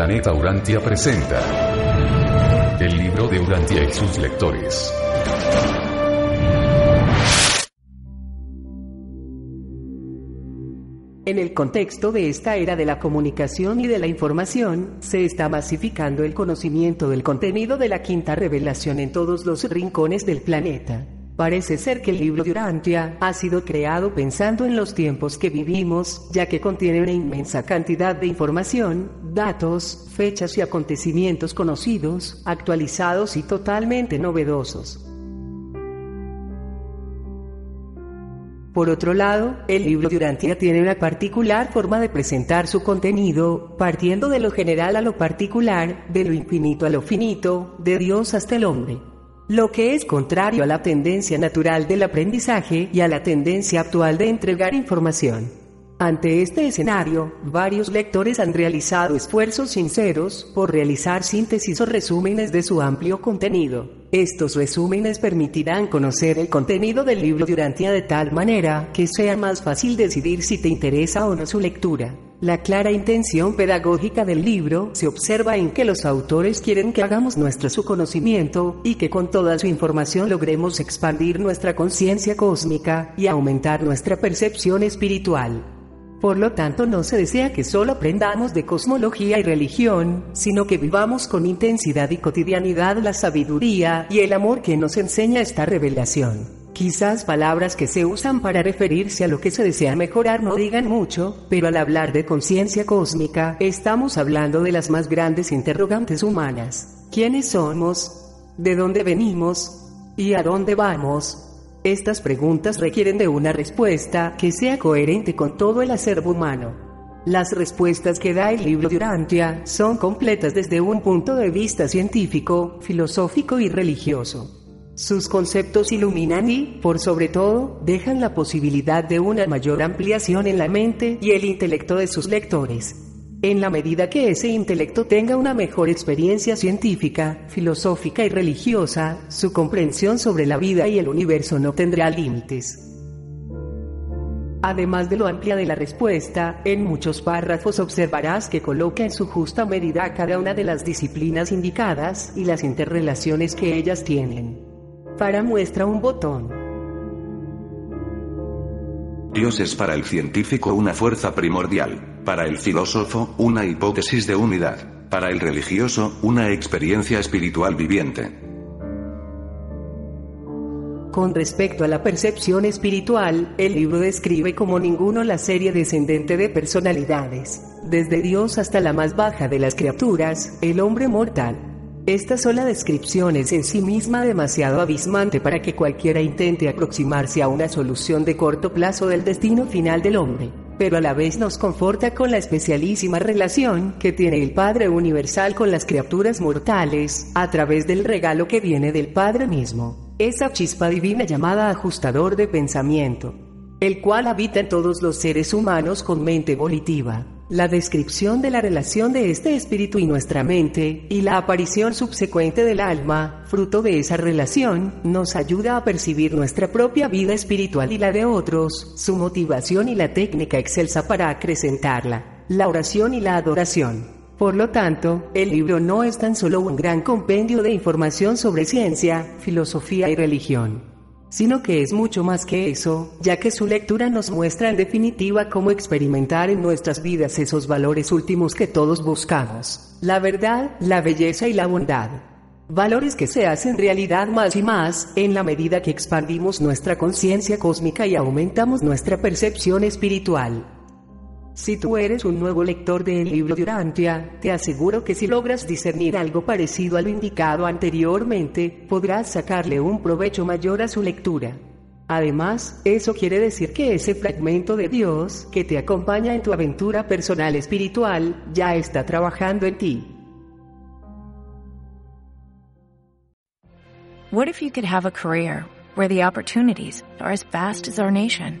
Planeta Urantia presenta el libro de Urantia y sus lectores. En el contexto de esta era de la comunicación y de la información, se está masificando el conocimiento del contenido de la quinta revelación en todos los rincones del planeta. Parece ser que el libro de ha sido creado pensando en los tiempos que vivimos, ya que contiene una inmensa cantidad de información, datos, fechas y acontecimientos conocidos, actualizados y totalmente novedosos. Por otro lado, el libro de tiene una particular forma de presentar su contenido, partiendo de lo general a lo particular, de lo infinito a lo finito, de Dios hasta el hombre. Lo que es contrario a la tendencia natural del aprendizaje y a la tendencia actual de entregar información. Ante este escenario, varios lectores han realizado esfuerzos sinceros por realizar síntesis o resúmenes de su amplio contenido. Estos resúmenes permitirán conocer el contenido del libro de Urantia de tal manera que sea más fácil decidir si te interesa o no su lectura. La clara intención pedagógica del libro se observa en que los autores quieren que hagamos nuestro su conocimiento y que con toda su información logremos expandir nuestra conciencia cósmica y aumentar nuestra percepción espiritual. Por lo tanto, no se desea que solo aprendamos de cosmología y religión, sino que vivamos con intensidad y cotidianidad la sabiduría y el amor que nos enseña esta revelación. Quizás palabras que se usan para referirse a lo que se desea mejorar no digan mucho, pero al hablar de conciencia cósmica, estamos hablando de las más grandes interrogantes humanas. ¿Quiénes somos? ¿De dónde venimos? ¿Y a dónde vamos? Estas preguntas requieren de una respuesta que sea coherente con todo el acervo humano. Las respuestas que da el libro de Urantia son completas desde un punto de vista científico, filosófico y religioso. Sus conceptos iluminan y, por sobre todo, dejan la posibilidad de una mayor ampliación en la mente y el intelecto de sus lectores. En la medida que ese intelecto tenga una mejor experiencia científica, filosófica y religiosa, su comprensión sobre la vida y el universo no tendrá límites. Además de lo amplia de la respuesta, en muchos párrafos observarás que coloca en su justa medida cada una de las disciplinas indicadas y las interrelaciones que ellas tienen. Para muestra un botón. Dios es para el científico una fuerza primordial, para el filósofo, una hipótesis de unidad, para el religioso, una experiencia espiritual viviente. Con respecto a la percepción espiritual, el libro describe como ninguno la serie descendente de personalidades, desde Dios hasta la más baja de las criaturas, el hombre mortal. Esta sola descripción es en sí misma demasiado abismante para que cualquiera intente aproximarse a una solución de corto plazo del destino final del hombre, pero a la vez nos conforta con la especialísima relación que tiene el Padre Universal con las criaturas mortales, a través del regalo que viene del Padre mismo, esa chispa divina llamada ajustador de pensamiento, el cual habita en todos los seres humanos con mente volitiva la descripción de la relación de este espíritu y nuestra mente, y la aparición subsecuente del alma, fruto de esa relación, nos ayuda a percibir nuestra propia vida espiritual y la de otros, su motivación y la técnica excelsa para acrecentarla, la oración y la adoración. Por lo tanto, el libro no es tan solo un gran compendio de información sobre ciencia, filosofía y religión sino que es mucho más que eso, ya que su lectura nos muestra en definitiva cómo experimentar en nuestras vidas esos valores últimos que todos buscamos, la verdad, la belleza y la bondad. Valores que se hacen realidad más y más en la medida que expandimos nuestra conciencia cósmica y aumentamos nuestra percepción espiritual. Si tú eres un nuevo lector del libro de Urantia, te aseguro que si logras discernir algo parecido a lo indicado anteriormente, podrás sacarle un provecho mayor a su lectura. Además, eso quiere decir que ese fragmento de Dios, que te acompaña en tu aventura personal espiritual, ya está trabajando en ti. What if you could have a career where the opportunities are as vast as our nation,